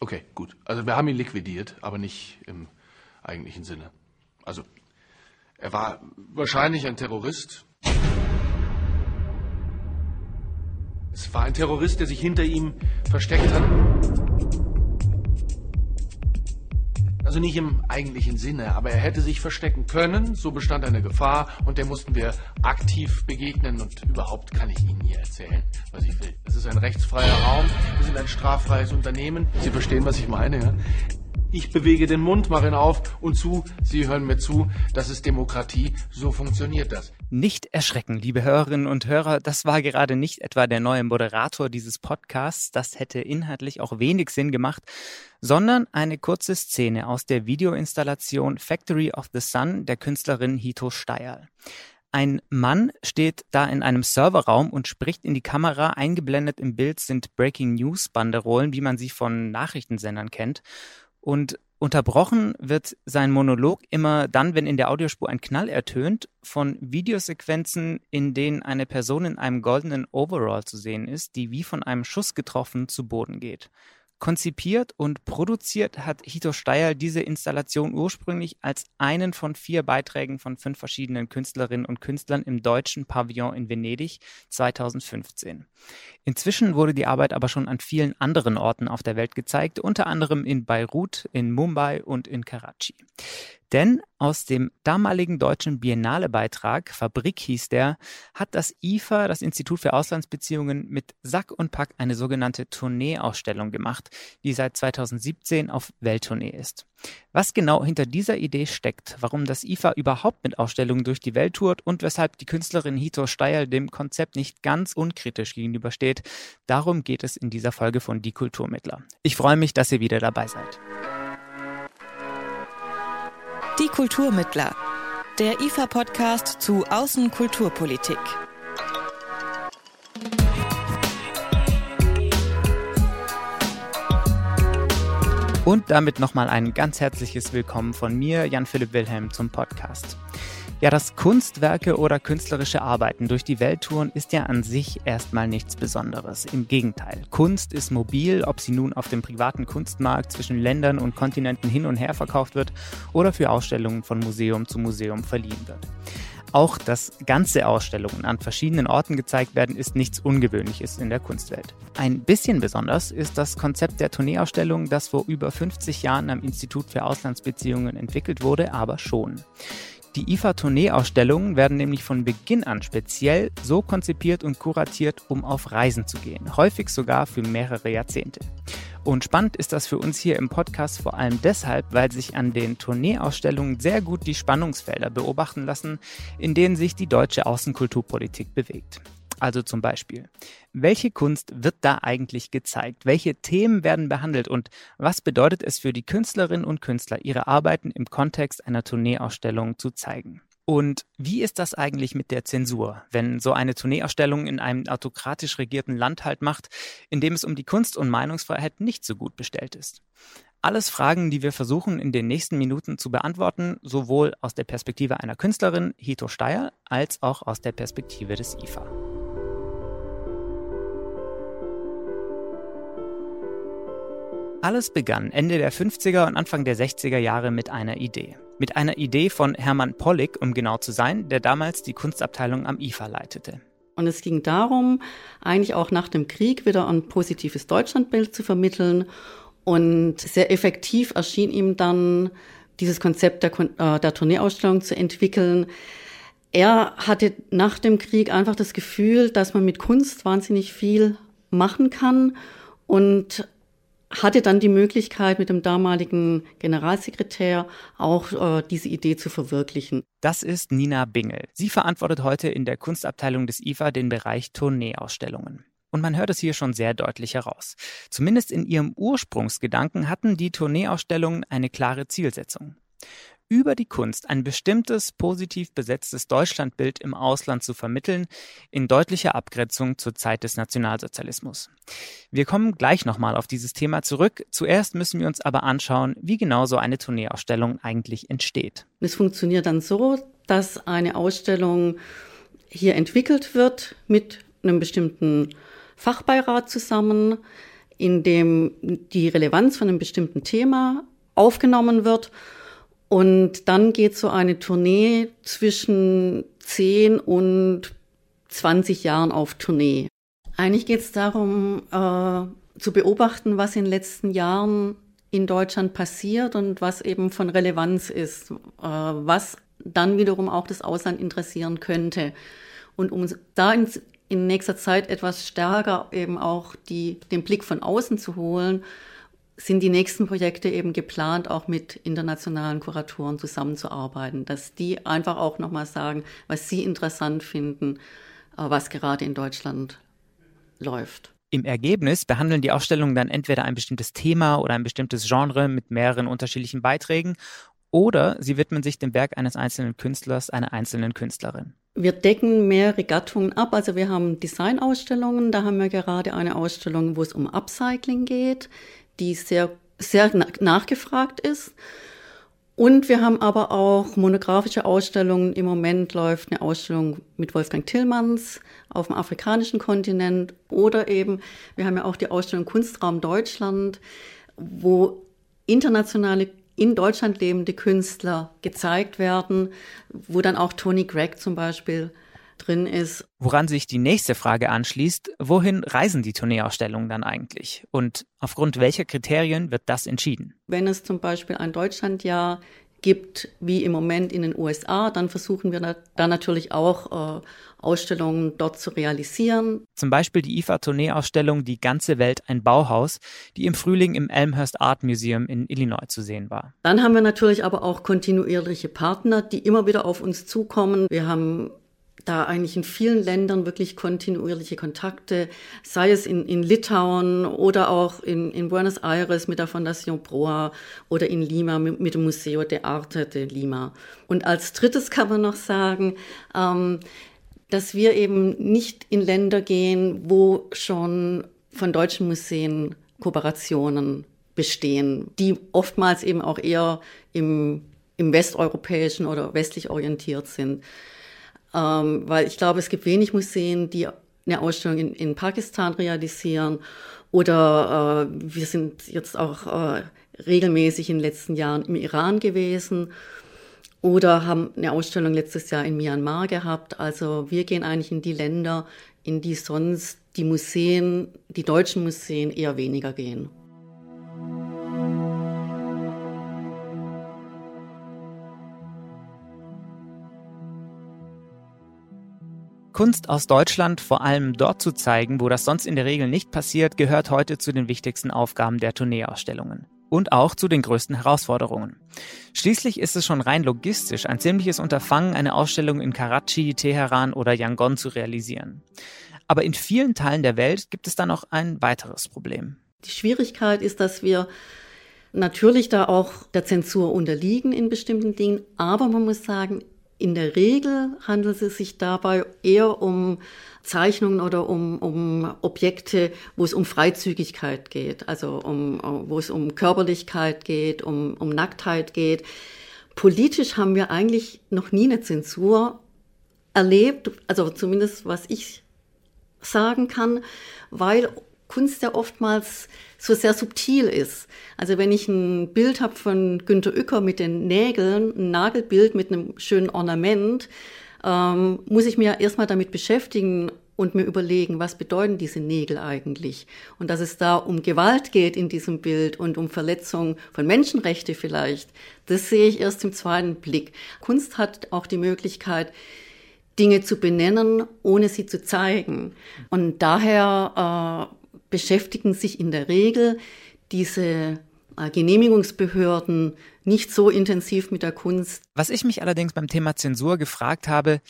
Okay, gut. Also wir haben ihn liquidiert, aber nicht im eigentlichen Sinne. Also er war wahrscheinlich ein Terrorist. Es war ein Terrorist, der sich hinter ihm versteckt hat. Also nicht im eigentlichen Sinne, aber er hätte sich verstecken können, so bestand eine Gefahr und der mussten wir aktiv begegnen und überhaupt kann ich Ihnen hier erzählen, was ich will. Es ist ein rechtsfreier Raum, wir sind ein straffreies Unternehmen. Sie verstehen, was ich meine, ja? Ich bewege den Mund, mache ihn auf und zu. Sie hören mir zu. Das ist Demokratie. So funktioniert das. Nicht erschrecken, liebe Hörerinnen und Hörer. Das war gerade nicht etwa der neue Moderator dieses Podcasts. Das hätte inhaltlich auch wenig Sinn gemacht, sondern eine kurze Szene aus der Videoinstallation Factory of the Sun der Künstlerin Hito Steyer. Ein Mann steht da in einem Serverraum und spricht in die Kamera. Eingeblendet im Bild sind Breaking News Banderolen, wie man sie von Nachrichtensendern kennt. Und unterbrochen wird sein Monolog immer dann, wenn in der Audiospur ein Knall ertönt, von Videosequenzen, in denen eine Person in einem goldenen Overall zu sehen ist, die wie von einem Schuss getroffen zu Boden geht. Konzipiert und produziert hat Hito Steyer diese Installation ursprünglich als einen von vier Beiträgen von fünf verschiedenen Künstlerinnen und Künstlern im deutschen Pavillon in Venedig 2015. Inzwischen wurde die Arbeit aber schon an vielen anderen Orten auf der Welt gezeigt, unter anderem in Beirut, in Mumbai und in Karachi. Denn aus dem damaligen deutschen Biennale-Beitrag, Fabrik hieß der, hat das IFA, das Institut für Auslandsbeziehungen, mit Sack und Pack eine sogenannte Tourneeausstellung gemacht, die seit 2017 auf Welttournee ist. Was genau hinter dieser Idee steckt, warum das IFA überhaupt mit Ausstellungen durch die Welt tourt und weshalb die Künstlerin Hito Steyer dem Konzept nicht ganz unkritisch gegenübersteht, darum geht es in dieser Folge von Die Kulturmittler. Ich freue mich, dass ihr wieder dabei seid. Die Kulturmittler, der IFA-Podcast zu Außenkulturpolitik. Und damit nochmal ein ganz herzliches Willkommen von mir, Jan-Philipp Wilhelm, zum Podcast. Ja, das Kunstwerke oder künstlerische Arbeiten durch die Welt touren ist ja an sich erstmal nichts Besonderes. Im Gegenteil. Kunst ist mobil, ob sie nun auf dem privaten Kunstmarkt zwischen Ländern und Kontinenten hin und her verkauft wird oder für Ausstellungen von Museum zu Museum verliehen wird. Auch dass ganze Ausstellungen an verschiedenen Orten gezeigt werden, ist nichts Ungewöhnliches in der Kunstwelt. Ein bisschen besonders ist das Konzept der Tourneeausstellung, das vor über 50 Jahren am Institut für Auslandsbeziehungen entwickelt wurde, aber schon. Die IFA-Tournee-Ausstellungen werden nämlich von Beginn an speziell so konzipiert und kuratiert, um auf Reisen zu gehen, häufig sogar für mehrere Jahrzehnte. Und spannend ist das für uns hier im Podcast vor allem deshalb, weil sich an den Tourneeausstellungen sehr gut die Spannungsfelder beobachten lassen, in denen sich die deutsche Außenkulturpolitik bewegt. Also zum Beispiel, welche Kunst wird da eigentlich gezeigt? Welche Themen werden behandelt und was bedeutet es für die Künstlerinnen und Künstler, ihre Arbeiten im Kontext einer Tourneeausstellung zu zeigen? Und wie ist das eigentlich mit der Zensur, wenn so eine Tourneeausstellung in einem autokratisch regierten Land halt macht, in dem es um die Kunst- und Meinungsfreiheit nicht so gut bestellt ist? Alles Fragen, die wir versuchen in den nächsten Minuten zu beantworten, sowohl aus der Perspektive einer Künstlerin, Hito Steyer, als auch aus der Perspektive des IFA. Alles begann Ende der 50er und Anfang der 60er Jahre mit einer Idee. Mit einer Idee von Hermann Pollig, um genau zu sein, der damals die Kunstabteilung am IFA leitete. Und es ging darum, eigentlich auch nach dem Krieg wieder ein positives Deutschlandbild zu vermitteln. Und sehr effektiv erschien ihm dann dieses Konzept der, äh, der Tourneeausstellung zu entwickeln. Er hatte nach dem Krieg einfach das Gefühl, dass man mit Kunst wahnsinnig viel machen kann und hatte dann die Möglichkeit, mit dem damaligen Generalsekretär auch äh, diese Idee zu verwirklichen. Das ist Nina Bingel. Sie verantwortet heute in der Kunstabteilung des IFA den Bereich Tourneeausstellungen. Und man hört es hier schon sehr deutlich heraus. Zumindest in ihrem Ursprungsgedanken hatten die Tourneeausstellungen eine klare Zielsetzung über die Kunst ein bestimmtes positiv besetztes Deutschlandbild im Ausland zu vermitteln, in deutlicher Abgrenzung zur Zeit des Nationalsozialismus. Wir kommen gleich nochmal auf dieses Thema zurück. Zuerst müssen wir uns aber anschauen, wie genau so eine Tourneeausstellung eigentlich entsteht. Es funktioniert dann so, dass eine Ausstellung hier entwickelt wird mit einem bestimmten Fachbeirat zusammen. in dem die Relevanz von einem bestimmten Thema aufgenommen wird. Und dann geht so eine Tournee zwischen 10 und 20 Jahren auf Tournee. Eigentlich geht es darum, äh, zu beobachten, was in den letzten Jahren in Deutschland passiert und was eben von Relevanz ist, äh, was dann wiederum auch das Ausland interessieren könnte. Und um da in, in nächster Zeit etwas stärker eben auch die, den Blick von außen zu holen, sind die nächsten Projekte eben geplant, auch mit internationalen Kuratoren zusammenzuarbeiten, dass die einfach auch nochmal sagen, was sie interessant finden, äh, was gerade in Deutschland läuft. Im Ergebnis behandeln die Ausstellungen dann entweder ein bestimmtes Thema oder ein bestimmtes Genre mit mehreren unterschiedlichen Beiträgen oder sie widmen sich dem Werk eines einzelnen Künstlers, einer einzelnen Künstlerin. Wir decken mehrere Gattungen ab. Also wir haben Designausstellungen. Da haben wir gerade eine Ausstellung, wo es um Upcycling geht, die sehr, sehr nachgefragt ist. Und wir haben aber auch monografische Ausstellungen. Im Moment läuft eine Ausstellung mit Wolfgang Tillmanns auf dem afrikanischen Kontinent. Oder eben, wir haben ja auch die Ausstellung Kunstraum Deutschland, wo internationale in Deutschland lebende Künstler gezeigt werden, wo dann auch Tony Gregg zum Beispiel drin ist. Woran sich die nächste Frage anschließt, wohin reisen die Tourneeausstellungen dann eigentlich? Und aufgrund welcher Kriterien wird das entschieden? Wenn es zum Beispiel ein Deutschlandjahr gibt, wie im Moment in den USA, dann versuchen wir da natürlich auch äh, Ausstellungen dort zu realisieren. Zum Beispiel die IFA-Tournee-Ausstellung Die ganze Welt ein Bauhaus, die im Frühling im Elmhurst Art Museum in Illinois zu sehen war. Dann haben wir natürlich aber auch kontinuierliche Partner, die immer wieder auf uns zukommen. Wir haben da eigentlich in vielen Ländern wirklich kontinuierliche Kontakte, sei es in, in Litauen oder auch in, in Buenos Aires mit der Fondation Proa oder in Lima mit, mit dem Museo de Arte de Lima. Und als drittes kann man noch sagen, ähm, dass wir eben nicht in Länder gehen, wo schon von deutschen Museen Kooperationen bestehen, die oftmals eben auch eher im, im westeuropäischen oder westlich orientiert sind. Ähm, weil ich glaube, es gibt wenig Museen, die eine Ausstellung in, in Pakistan realisieren. Oder äh, wir sind jetzt auch äh, regelmäßig in den letzten Jahren im Iran gewesen oder haben eine Ausstellung letztes Jahr in Myanmar gehabt. Also wir gehen eigentlich in die Länder, in die sonst die Museen, die deutschen Museen eher weniger gehen. Kunst aus Deutschland vor allem dort zu zeigen, wo das sonst in der Regel nicht passiert, gehört heute zu den wichtigsten Aufgaben der Tourneeausstellungen. Und auch zu den größten Herausforderungen. Schließlich ist es schon rein logistisch ein ziemliches Unterfangen, eine Ausstellung in Karachi, Teheran oder Yangon zu realisieren. Aber in vielen Teilen der Welt gibt es dann noch ein weiteres Problem. Die Schwierigkeit ist, dass wir natürlich da auch der Zensur unterliegen in bestimmten Dingen, aber man muss sagen, in der Regel handelt es sich dabei eher um Zeichnungen oder um, um Objekte, wo es um Freizügigkeit geht, also um, wo es um Körperlichkeit geht, um, um Nacktheit geht. Politisch haben wir eigentlich noch nie eine Zensur erlebt, also zumindest was ich sagen kann, weil Kunst ja oftmals so sehr subtil ist. Also wenn ich ein Bild habe von Günter Uecker mit den Nägeln, ein Nagelbild mit einem schönen Ornament, ähm, muss ich mir erstmal damit beschäftigen und mir überlegen, was bedeuten diese Nägel eigentlich? Und dass es da um Gewalt geht in diesem Bild und um Verletzung von Menschenrechte vielleicht, das sehe ich erst im zweiten Blick. Kunst hat auch die Möglichkeit, Dinge zu benennen, ohne sie zu zeigen. Und daher äh, beschäftigen sich in der Regel diese äh, Genehmigungsbehörden nicht so intensiv mit der Kunst. Was ich mich allerdings beim Thema Zensur gefragt habe,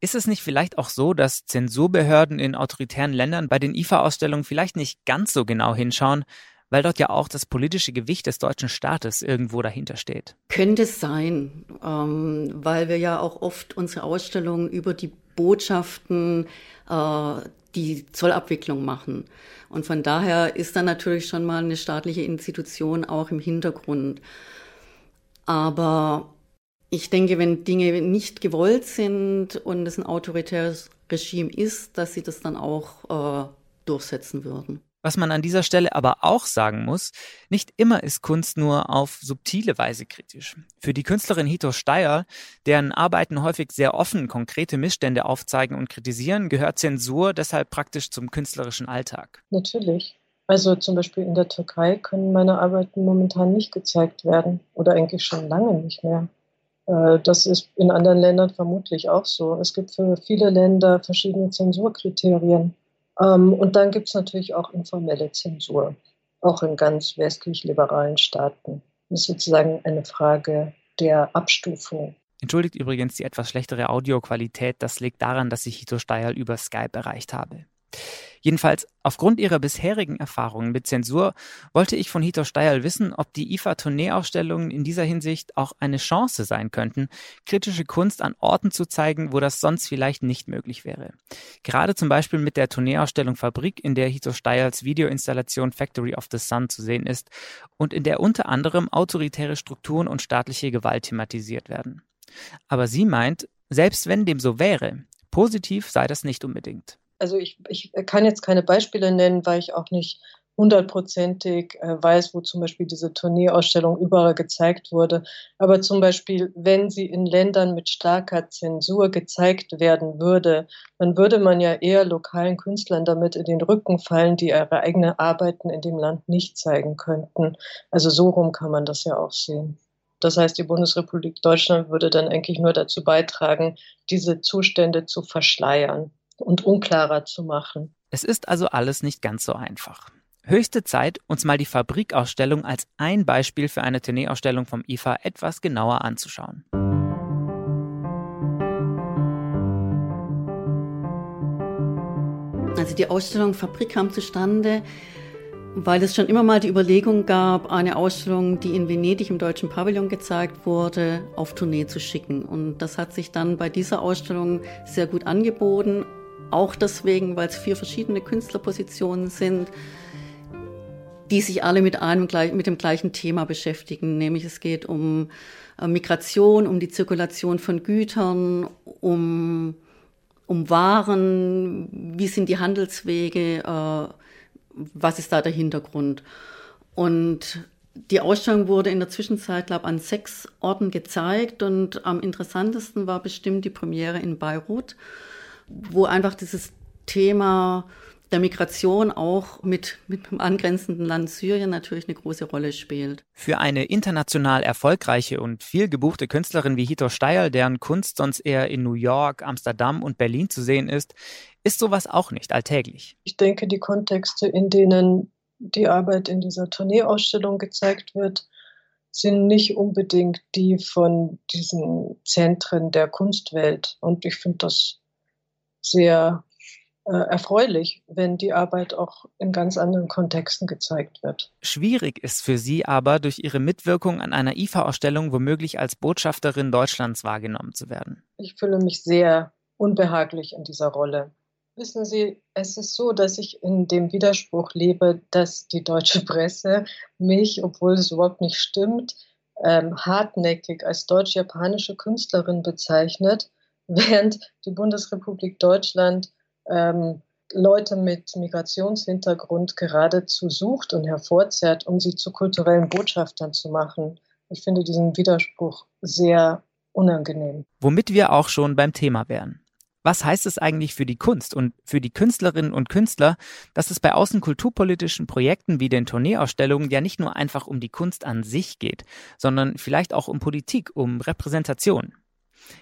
ist es nicht vielleicht auch so, dass Zensurbehörden in autoritären Ländern bei den IFA-Ausstellungen vielleicht nicht ganz so genau hinschauen, weil dort ja auch das politische Gewicht des deutschen Staates irgendwo dahinter steht? Könnte es sein, ähm, weil wir ja auch oft unsere Ausstellungen über die Botschaften äh, die Zollabwicklung machen. Und von daher ist dann natürlich schon mal eine staatliche Institution auch im Hintergrund. Aber ich denke, wenn Dinge nicht gewollt sind und es ein autoritäres Regime ist, dass sie das dann auch äh, durchsetzen würden. Was man an dieser Stelle aber auch sagen muss, nicht immer ist Kunst nur auf subtile Weise kritisch. Für die Künstlerin Hito Steyer, deren Arbeiten häufig sehr offen konkrete Missstände aufzeigen und kritisieren, gehört Zensur deshalb praktisch zum künstlerischen Alltag. Natürlich. Also zum Beispiel in der Türkei können meine Arbeiten momentan nicht gezeigt werden oder eigentlich schon lange nicht mehr. Äh, das ist in anderen Ländern vermutlich auch so. Es gibt für viele Länder verschiedene Zensurkriterien. Ähm, und dann gibt es natürlich auch informelle Zensur, auch in ganz westlich-liberalen Staaten. Das ist sozusagen eine Frage der Abstufung. Entschuldigt übrigens die etwas schlechtere Audioqualität, das liegt daran, dass ich Hito Steil über Skype erreicht habe. Jedenfalls, aufgrund ihrer bisherigen Erfahrungen mit Zensur wollte ich von Hito Steil wissen, ob die IFA-Tourneeausstellungen in dieser Hinsicht auch eine Chance sein könnten, kritische Kunst an Orten zu zeigen, wo das sonst vielleicht nicht möglich wäre. Gerade zum Beispiel mit der Tourneeausstellung Fabrik, in der Hito Steils Videoinstallation Factory of the Sun zu sehen ist und in der unter anderem autoritäre Strukturen und staatliche Gewalt thematisiert werden. Aber sie meint, selbst wenn dem so wäre, positiv sei das nicht unbedingt also ich, ich kann jetzt keine Beispiele nennen, weil ich auch nicht hundertprozentig äh, weiß, wo zum Beispiel diese Tourneeausstellung überall gezeigt wurde. Aber zum Beispiel, wenn sie in Ländern mit starker Zensur gezeigt werden würde, dann würde man ja eher lokalen Künstlern damit in den Rücken fallen, die ihre eigenen Arbeiten in dem Land nicht zeigen könnten. Also so rum kann man das ja auch sehen. Das heißt, die Bundesrepublik Deutschland würde dann eigentlich nur dazu beitragen, diese Zustände zu verschleiern und unklarer zu machen. Es ist also alles nicht ganz so einfach. Höchste Zeit, uns mal die Fabrikausstellung als ein Beispiel für eine Tourneeausstellung vom IFA etwas genauer anzuschauen. Also die Ausstellung Fabrik kam zustande, weil es schon immer mal die Überlegung gab, eine Ausstellung, die in Venedig im Deutschen Pavillon gezeigt wurde, auf Tournee zu schicken. Und das hat sich dann bei dieser Ausstellung sehr gut angeboten. Auch deswegen, weil es vier verschiedene Künstlerpositionen sind, die sich alle mit einem mit dem gleichen Thema beschäftigen, nämlich es geht um äh, Migration, um die Zirkulation von Gütern, um, um Waren, wie sind die Handelswege, äh, was ist da der Hintergrund. Und die Ausstellung wurde in der Zwischenzeit, glaube ich, an sechs Orten gezeigt. Und am interessantesten war bestimmt die Premiere in Beirut wo einfach dieses Thema der Migration auch mit, mit dem angrenzenden Land Syrien natürlich eine große Rolle spielt. Für eine international erfolgreiche und viel gebuchte Künstlerin wie Hito Steil, deren Kunst sonst eher in New York, Amsterdam und Berlin zu sehen ist, ist sowas auch nicht alltäglich. Ich denke, die Kontexte, in denen die Arbeit in dieser Tourneeausstellung gezeigt wird, sind nicht unbedingt die von diesen Zentren der Kunstwelt. Und ich finde das sehr äh, erfreulich, wenn die Arbeit auch in ganz anderen Kontexten gezeigt wird. Schwierig ist für Sie aber, durch Ihre Mitwirkung an einer IFA-Ausstellung womöglich als Botschafterin Deutschlands wahrgenommen zu werden. Ich fühle mich sehr unbehaglich in dieser Rolle. Wissen Sie, es ist so, dass ich in dem Widerspruch lebe, dass die deutsche Presse mich, obwohl es überhaupt nicht stimmt, ähm, hartnäckig als deutsch-japanische Künstlerin bezeichnet während die Bundesrepublik Deutschland ähm, Leute mit Migrationshintergrund geradezu sucht und hervorzerrt, um sie zu kulturellen Botschaftern zu machen. Ich finde diesen Widerspruch sehr unangenehm. Womit wir auch schon beim Thema wären. Was heißt es eigentlich für die Kunst und für die Künstlerinnen und Künstler, dass es bei außenkulturpolitischen Projekten wie den Tourneeausstellungen ja nicht nur einfach um die Kunst an sich geht, sondern vielleicht auch um Politik, um Repräsentation?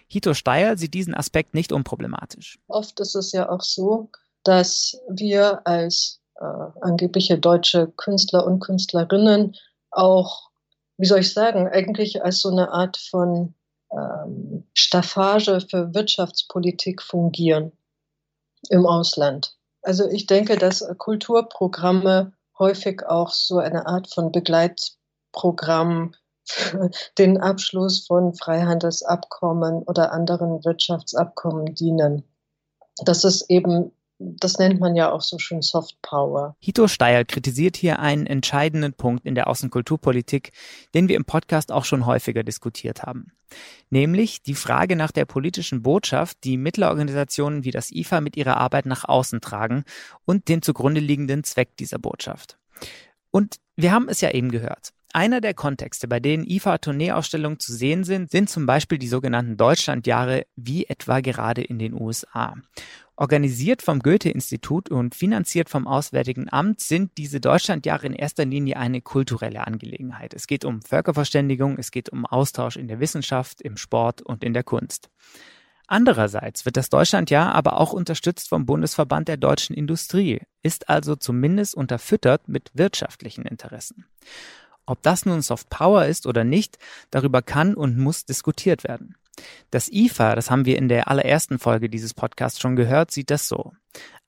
Hito Steyer sieht diesen Aspekt nicht unproblematisch. Oft ist es ja auch so, dass wir als äh, angebliche deutsche Künstler und Künstlerinnen auch, wie soll ich sagen, eigentlich als so eine Art von ähm, Staffage für Wirtschaftspolitik fungieren im Ausland. Also ich denke, dass Kulturprogramme häufig auch so eine Art von Begleitprogramm den Abschluss von Freihandelsabkommen oder anderen Wirtschaftsabkommen dienen. Das ist eben das nennt man ja auch so schön Soft Power. Hito Steyer kritisiert hier einen entscheidenden Punkt in der Außenkulturpolitik, den wir im Podcast auch schon häufiger diskutiert haben. Nämlich die Frage nach der politischen Botschaft, die Mittlerorganisationen wie das IFA mit ihrer Arbeit nach außen tragen und den zugrunde liegenden Zweck dieser Botschaft. Und wir haben es ja eben gehört. Einer der Kontexte, bei denen IFA-Tourneeausstellungen zu sehen sind, sind zum Beispiel die sogenannten Deutschlandjahre, wie etwa gerade in den USA. Organisiert vom Goethe-Institut und finanziert vom Auswärtigen Amt sind diese Deutschlandjahre in erster Linie eine kulturelle Angelegenheit. Es geht um Völkerverständigung, es geht um Austausch in der Wissenschaft, im Sport und in der Kunst. Andererseits wird das Deutschlandjahr aber auch unterstützt vom Bundesverband der deutschen Industrie, ist also zumindest unterfüttert mit wirtschaftlichen Interessen. Ob das nun Soft Power ist oder nicht, darüber kann und muss diskutiert werden. Das IFA, das haben wir in der allerersten Folge dieses Podcasts schon gehört, sieht das so.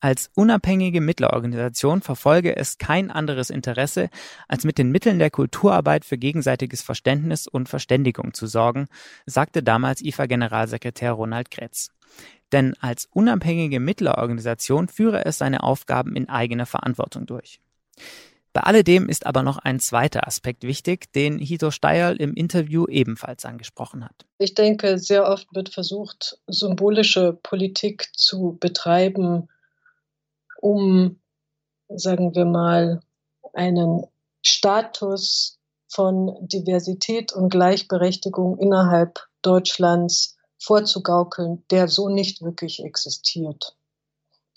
Als unabhängige Mittlerorganisation verfolge es kein anderes Interesse, als mit den Mitteln der Kulturarbeit für gegenseitiges Verständnis und Verständigung zu sorgen, sagte damals IFA-Generalsekretär Ronald Kretz. Denn als unabhängige Mittlerorganisation führe es seine Aufgaben in eigener Verantwortung durch. Bei alledem ist aber noch ein zweiter Aspekt wichtig, den Hito Steierl im Interview ebenfalls angesprochen hat. Ich denke, sehr oft wird versucht, symbolische Politik zu betreiben, um, sagen wir mal, einen Status von Diversität und Gleichberechtigung innerhalb Deutschlands vorzugaukeln, der so nicht wirklich existiert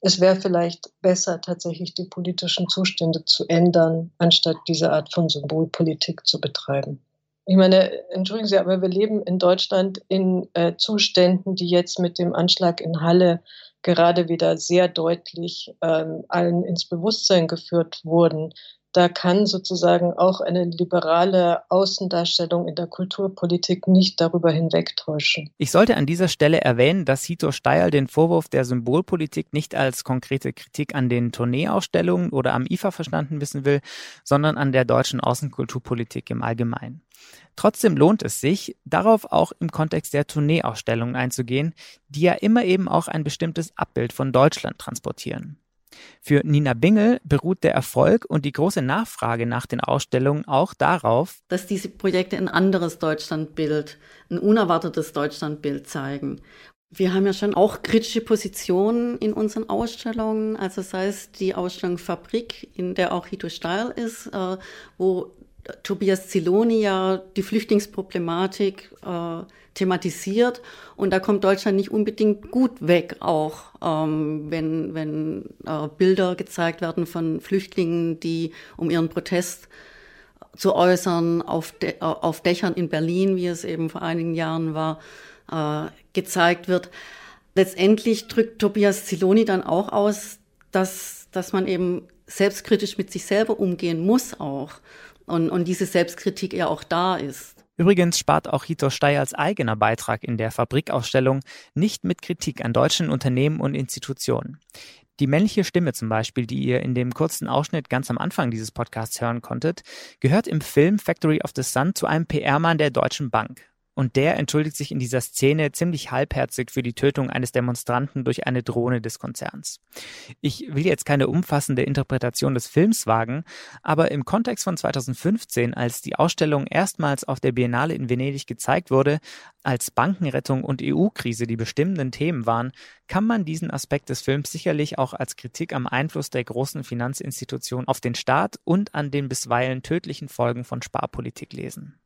es wäre vielleicht besser, tatsächlich die politischen Zustände zu ändern, anstatt diese Art von Symbolpolitik zu betreiben. Ich meine, entschuldigen Sie, aber wir leben in Deutschland in äh, Zuständen, die jetzt mit dem Anschlag in Halle gerade wieder sehr deutlich ähm, allen ins Bewusstsein geführt wurden da kann sozusagen auch eine liberale Außendarstellung in der Kulturpolitik nicht darüber hinwegtäuschen. Ich sollte an dieser Stelle erwähnen, dass Hito Steil den Vorwurf der Symbolpolitik nicht als konkrete Kritik an den Tourneeausstellungen oder am IFA verstanden wissen will, sondern an der deutschen Außenkulturpolitik im Allgemeinen. Trotzdem lohnt es sich, darauf auch im Kontext der Tourneeausstellungen einzugehen, die ja immer eben auch ein bestimmtes Abbild von Deutschland transportieren. Für Nina Bingel beruht der Erfolg und die große Nachfrage nach den Ausstellungen auch darauf, dass diese Projekte ein anderes Deutschlandbild, ein unerwartetes Deutschlandbild zeigen. Wir haben ja schon auch kritische Positionen in unseren Ausstellungen, also sei es die Ausstellung Fabrik, in der auch Hito Steil ist, äh, wo Tobias Ziloni ja die Flüchtlingsproblematik äh, thematisiert. Und da kommt Deutschland nicht unbedingt gut weg, auch ähm, wenn, wenn äh, Bilder gezeigt werden von Flüchtlingen, die um ihren Protest zu äußern auf, De äh, auf Dächern in Berlin, wie es eben vor einigen Jahren war, äh, gezeigt wird. Letztendlich drückt Tobias Ziloni dann auch aus, dass, dass man eben selbstkritisch mit sich selber umgehen muss auch und, und diese Selbstkritik ja auch da ist. Übrigens spart auch Hito Steyers eigener Beitrag in der Fabrikausstellung nicht mit Kritik an deutschen Unternehmen und Institutionen. Die männliche Stimme zum Beispiel, die ihr in dem kurzen Ausschnitt ganz am Anfang dieses Podcasts hören konntet, gehört im Film Factory of the Sun zu einem PR-Mann der Deutschen Bank. Und der entschuldigt sich in dieser Szene ziemlich halbherzig für die Tötung eines Demonstranten durch eine Drohne des Konzerns. Ich will jetzt keine umfassende Interpretation des Films wagen, aber im Kontext von 2015, als die Ausstellung erstmals auf der Biennale in Venedig gezeigt wurde, als Bankenrettung und EU-Krise die bestimmenden Themen waren, kann man diesen Aspekt des Films sicherlich auch als Kritik am Einfluss der großen Finanzinstitutionen auf den Staat und an den bisweilen tödlichen Folgen von Sparpolitik lesen.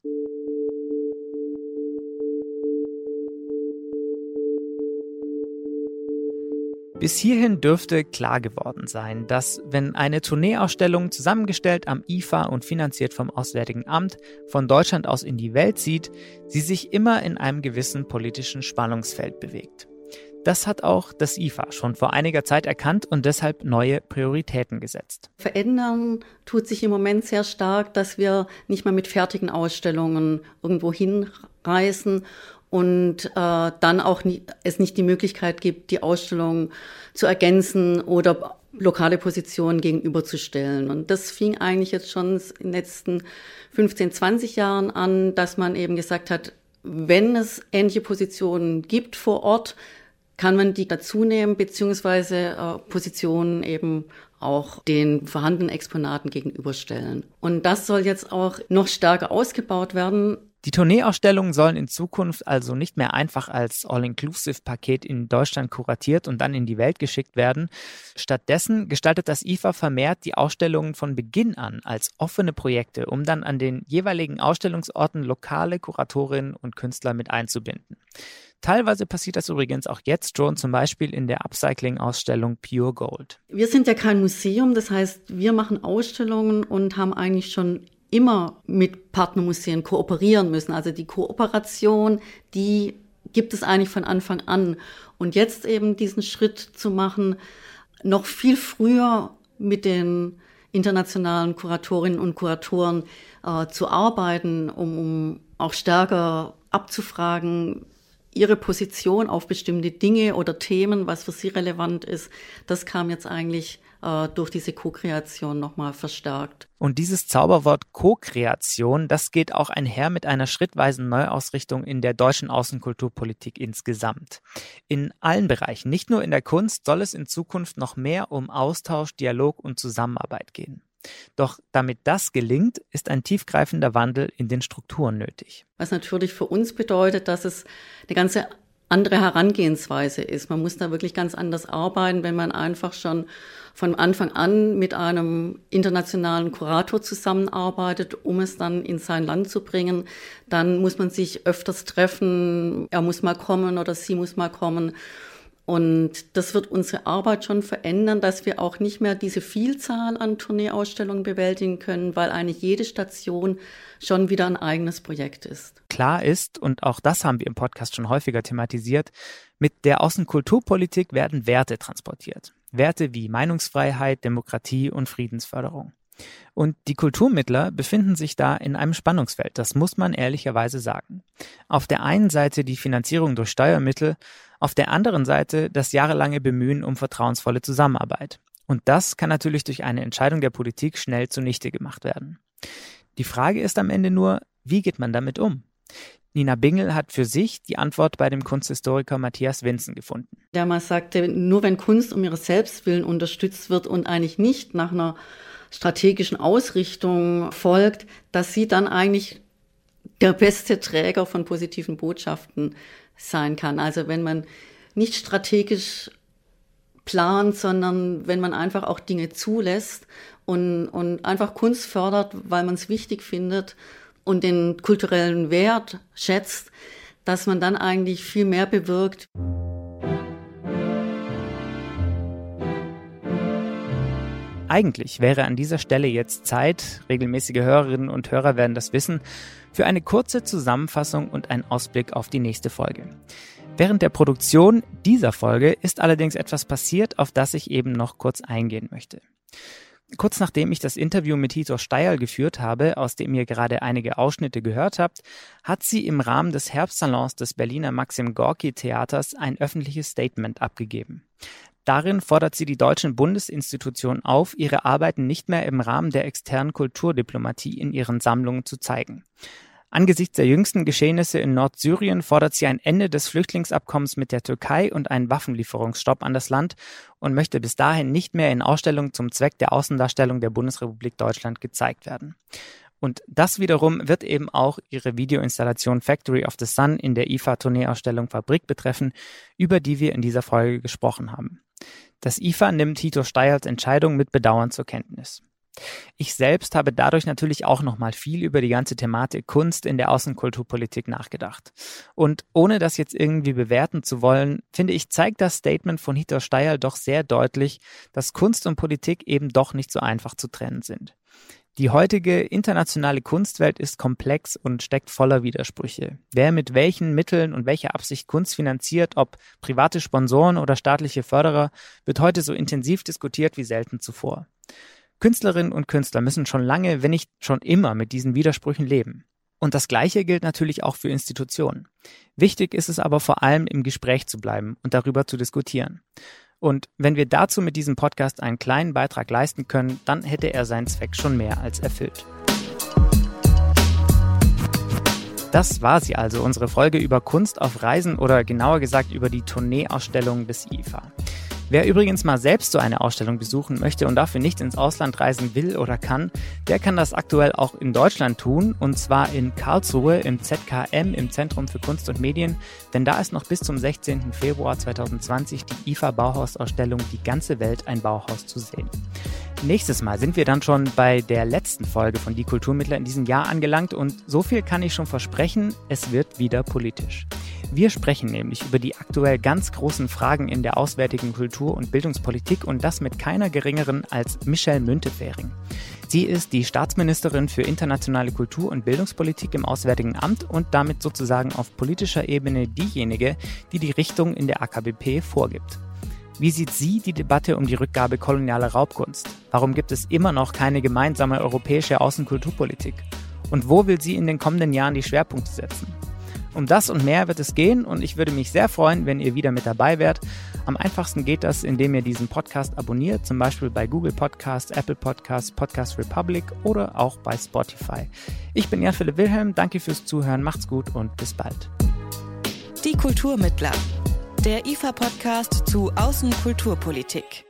Bis hierhin dürfte klar geworden sein, dass wenn eine Tourneeausstellung zusammengestellt am IFA und finanziert vom Auswärtigen Amt von Deutschland aus in die Welt zieht, sie sich immer in einem gewissen politischen Spannungsfeld bewegt. Das hat auch das IFA schon vor einiger Zeit erkannt und deshalb neue Prioritäten gesetzt. Verändern tut sich im Moment sehr stark, dass wir nicht mehr mit fertigen Ausstellungen irgendwo hinreisen und äh, dann auch nie, es nicht die Möglichkeit gibt, die Ausstellung zu ergänzen oder lokale Positionen gegenüberzustellen. Und das fing eigentlich jetzt schon in den letzten 15, 20 Jahren an, dass man eben gesagt hat, wenn es ähnliche Positionen gibt vor Ort, kann man die dazu nehmen, beziehungsweise äh, Positionen eben auch den vorhandenen Exponaten gegenüberstellen. Und das soll jetzt auch noch stärker ausgebaut werden. Die Tourneeausstellungen sollen in Zukunft also nicht mehr einfach als All-Inclusive-Paket in Deutschland kuratiert und dann in die Welt geschickt werden. Stattdessen gestaltet das IFA vermehrt die Ausstellungen von Beginn an als offene Projekte, um dann an den jeweiligen Ausstellungsorten lokale Kuratorinnen und Künstler mit einzubinden. Teilweise passiert das übrigens auch jetzt schon, zum Beispiel in der Upcycling-Ausstellung Pure Gold. Wir sind ja kein Museum, das heißt, wir machen Ausstellungen und haben eigentlich schon immer mit Partnermuseen kooperieren müssen. Also die Kooperation, die gibt es eigentlich von Anfang an. Und jetzt eben diesen Schritt zu machen, noch viel früher mit den internationalen Kuratorinnen und Kuratoren äh, zu arbeiten, um, um auch stärker abzufragen, ihre Position auf bestimmte Dinge oder Themen, was für sie relevant ist, das kam jetzt eigentlich äh, durch diese Co-Kreation nochmal verstärkt. Und dieses Zauberwort Co-Kreation, das geht auch einher mit einer schrittweisen Neuausrichtung in der deutschen Außenkulturpolitik insgesamt. In allen Bereichen, nicht nur in der Kunst, soll es in Zukunft noch mehr um Austausch, Dialog und Zusammenarbeit gehen. Doch damit das gelingt, ist ein tiefgreifender Wandel in den Strukturen nötig. Was natürlich für uns bedeutet, dass es eine ganze andere Herangehensweise ist. Man muss da wirklich ganz anders arbeiten, wenn man einfach schon von Anfang an mit einem internationalen Kurator zusammenarbeitet, um es dann in sein Land zu bringen. Dann muss man sich öfters treffen, er muss mal kommen oder sie muss mal kommen. Und das wird unsere Arbeit schon verändern, dass wir auch nicht mehr diese Vielzahl an Tourneeausstellungen bewältigen können, weil eigentlich jede Station schon wieder ein eigenes Projekt ist. Klar ist, und auch das haben wir im Podcast schon häufiger thematisiert, mit der Außenkulturpolitik werden Werte transportiert. Werte wie Meinungsfreiheit, Demokratie und Friedensförderung. Und die Kulturmittler befinden sich da in einem Spannungsfeld, das muss man ehrlicherweise sagen. Auf der einen Seite die Finanzierung durch Steuermittel, auf der anderen Seite das jahrelange Bemühen um vertrauensvolle Zusammenarbeit. Und das kann natürlich durch eine Entscheidung der Politik schnell zunichte gemacht werden. Die Frage ist am Ende nur, wie geht man damit um? Nina Bingel hat für sich die Antwort bei dem Kunsthistoriker Matthias Winzen gefunden. Der mal sagte, nur wenn Kunst um ihres Selbstwillen unterstützt wird und eigentlich nicht nach einer strategischen Ausrichtung folgt, dass sie dann eigentlich der beste Träger von positiven Botschaften sein kann. Also wenn man nicht strategisch plant, sondern wenn man einfach auch Dinge zulässt und, und einfach Kunst fördert, weil man es wichtig findet und den kulturellen Wert schätzt, dass man dann eigentlich viel mehr bewirkt. Eigentlich wäre an dieser Stelle jetzt Zeit, regelmäßige Hörerinnen und Hörer werden das wissen, für eine kurze Zusammenfassung und einen Ausblick auf die nächste Folge. Während der Produktion dieser Folge ist allerdings etwas passiert, auf das ich eben noch kurz eingehen möchte. Kurz nachdem ich das Interview mit Hito Steierl geführt habe, aus dem ihr gerade einige Ausschnitte gehört habt, hat sie im Rahmen des Herbstsalons des Berliner Maxim Gorki Theaters ein öffentliches Statement abgegeben. Darin fordert sie die deutschen Bundesinstitutionen auf, ihre Arbeiten nicht mehr im Rahmen der externen Kulturdiplomatie in ihren Sammlungen zu zeigen. Angesichts der jüngsten Geschehnisse in Nordsyrien fordert sie ein Ende des Flüchtlingsabkommens mit der Türkei und einen Waffenlieferungsstopp an das Land und möchte bis dahin nicht mehr in Ausstellungen zum Zweck der Außendarstellung der Bundesrepublik Deutschland gezeigt werden. Und das wiederum wird eben auch ihre Videoinstallation Factory of the Sun in der IFA-Tourneeausstellung Fabrik betreffen, über die wir in dieser Folge gesprochen haben. Das IFA nimmt Tito Steyerls Entscheidung mit Bedauern zur Kenntnis. Ich selbst habe dadurch natürlich auch nochmal viel über die ganze Thematik Kunst in der Außenkulturpolitik nachgedacht. Und ohne das jetzt irgendwie bewerten zu wollen, finde ich, zeigt das Statement von Hito Steyerl doch sehr deutlich, dass Kunst und Politik eben doch nicht so einfach zu trennen sind. Die heutige internationale Kunstwelt ist komplex und steckt voller Widersprüche. Wer mit welchen Mitteln und welcher Absicht Kunst finanziert, ob private Sponsoren oder staatliche Förderer, wird heute so intensiv diskutiert wie selten zuvor. Künstlerinnen und Künstler müssen schon lange, wenn nicht schon immer mit diesen Widersprüchen leben. Und das Gleiche gilt natürlich auch für Institutionen. Wichtig ist es aber vor allem im Gespräch zu bleiben und darüber zu diskutieren. Und wenn wir dazu mit diesem Podcast einen kleinen Beitrag leisten können, dann hätte er seinen Zweck schon mehr als erfüllt. Das war sie also, unsere Folge über Kunst auf Reisen oder genauer gesagt über die Tourneeausstellung des IFA. Wer übrigens mal selbst so eine Ausstellung besuchen möchte und dafür nicht ins Ausland reisen will oder kann, der kann das aktuell auch in Deutschland tun und zwar in Karlsruhe im ZKM im Zentrum für Kunst und Medien, denn da ist noch bis zum 16. Februar 2020 die IFA Bauhausausstellung Die ganze Welt ein Bauhaus zu sehen. Nächstes Mal sind wir dann schon bei der letzten Folge von Die Kulturmittler in diesem Jahr angelangt und so viel kann ich schon versprechen, es wird wieder politisch. Wir sprechen nämlich über die aktuell ganz großen Fragen in der auswärtigen Kultur- und Bildungspolitik und das mit keiner geringeren als Michelle Müntefering. Sie ist die Staatsministerin für internationale Kultur- und Bildungspolitik im Auswärtigen Amt und damit sozusagen auf politischer Ebene diejenige, die die Richtung in der AKBP vorgibt. Wie sieht sie die Debatte um die Rückgabe kolonialer Raubkunst? Warum gibt es immer noch keine gemeinsame europäische Außenkulturpolitik? Und wo will sie in den kommenden Jahren die Schwerpunkte setzen? Um das und mehr wird es gehen und ich würde mich sehr freuen, wenn ihr wieder mit dabei wärt. Am einfachsten geht das, indem ihr diesen Podcast abonniert, zum Beispiel bei Google Podcasts, Apple Podcasts, Podcast Republic oder auch bei Spotify. Ich bin Jan Philipp Wilhelm, danke fürs Zuhören, macht's gut und bis bald. Die Kulturmittler, der IFA-Podcast zu Außenkulturpolitik.